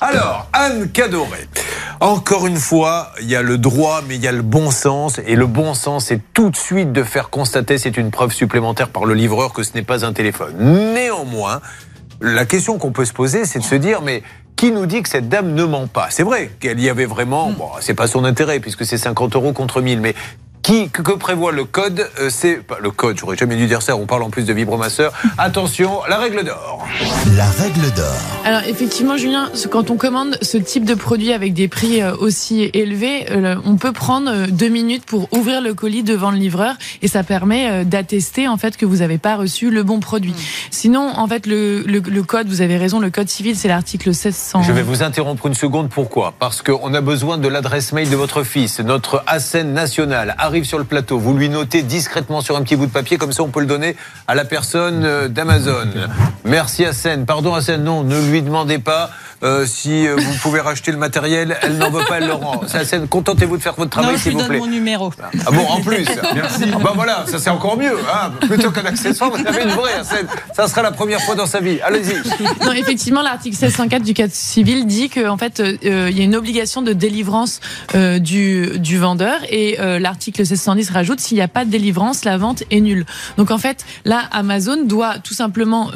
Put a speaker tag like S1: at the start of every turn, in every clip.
S1: Anne Cadoré. Encore une fois, il y a le droit, mais il y a le bon sens. Et le bon sens, c'est tout de suite de faire constater, c'est une preuve supplémentaire par le livreur, que ce n'est pas un téléphone. Néanmoins, la question qu'on peut se poser, c'est de se dire, mais qui nous dit que cette dame ne ment pas? C'est vrai qu'elle y avait vraiment, bon, c'est pas son intérêt puisque c'est 50 euros contre 1000, mais qui, que, prévoit le code euh, C'est le code, j'aurais jamais dû dire ça, on parle en plus de vibromasseur. Attention, la règle d'or.
S2: La règle d'or.
S3: Alors effectivement, Julien, quand on commande ce type de produit avec des prix euh, aussi élevés, euh, on peut prendre deux minutes pour ouvrir le colis devant le livreur et ça permet d'attester en fait que vous n'avez pas reçu le bon produit. Sinon, en fait, le, le, code, vous avez raison, le code civil, c'est l'article 1600.
S1: Je vais vous interrompre une seconde. Pourquoi? Parce qu'on a besoin de l'adresse mail de votre fils. Notre ASEN national arrive sur le plateau. Vous lui notez discrètement sur un petit bout de papier, comme ça on peut le donner à la personne euh, d'Amazon. Merci Hassan. Pardon Hassan, non, ne lui demandez pas. Euh, si euh, vous pouvez racheter le matériel, elle n'en veut pas, elle le rend. Contentez-vous de faire votre travail, s'il vous plaît.
S4: mon numéro.
S1: Ah bon, en plus. Merci. Ah bah voilà, ça c'est encore mieux. Hein. Plutôt qu'un accessoire, vous avez une vraie Ça sera la première fois dans sa vie. Allez-y.
S3: Non, effectivement, l'article 1604 du Code civil dit qu'en en fait, il y a une obligation de délivrance du, du vendeur et l'article 1610 rajoute s'il n'y a pas de délivrance, la vente est nulle. Donc en fait, là, Amazon doit tout simplement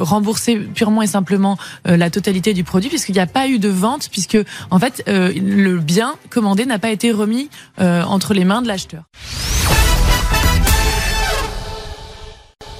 S3: rembourser purement et simplement la totalité du produit puisqu'il n'y a pas eu de vente puisque en fait euh, le bien commandé n'a pas été remis euh, entre les mains de l'acheteur.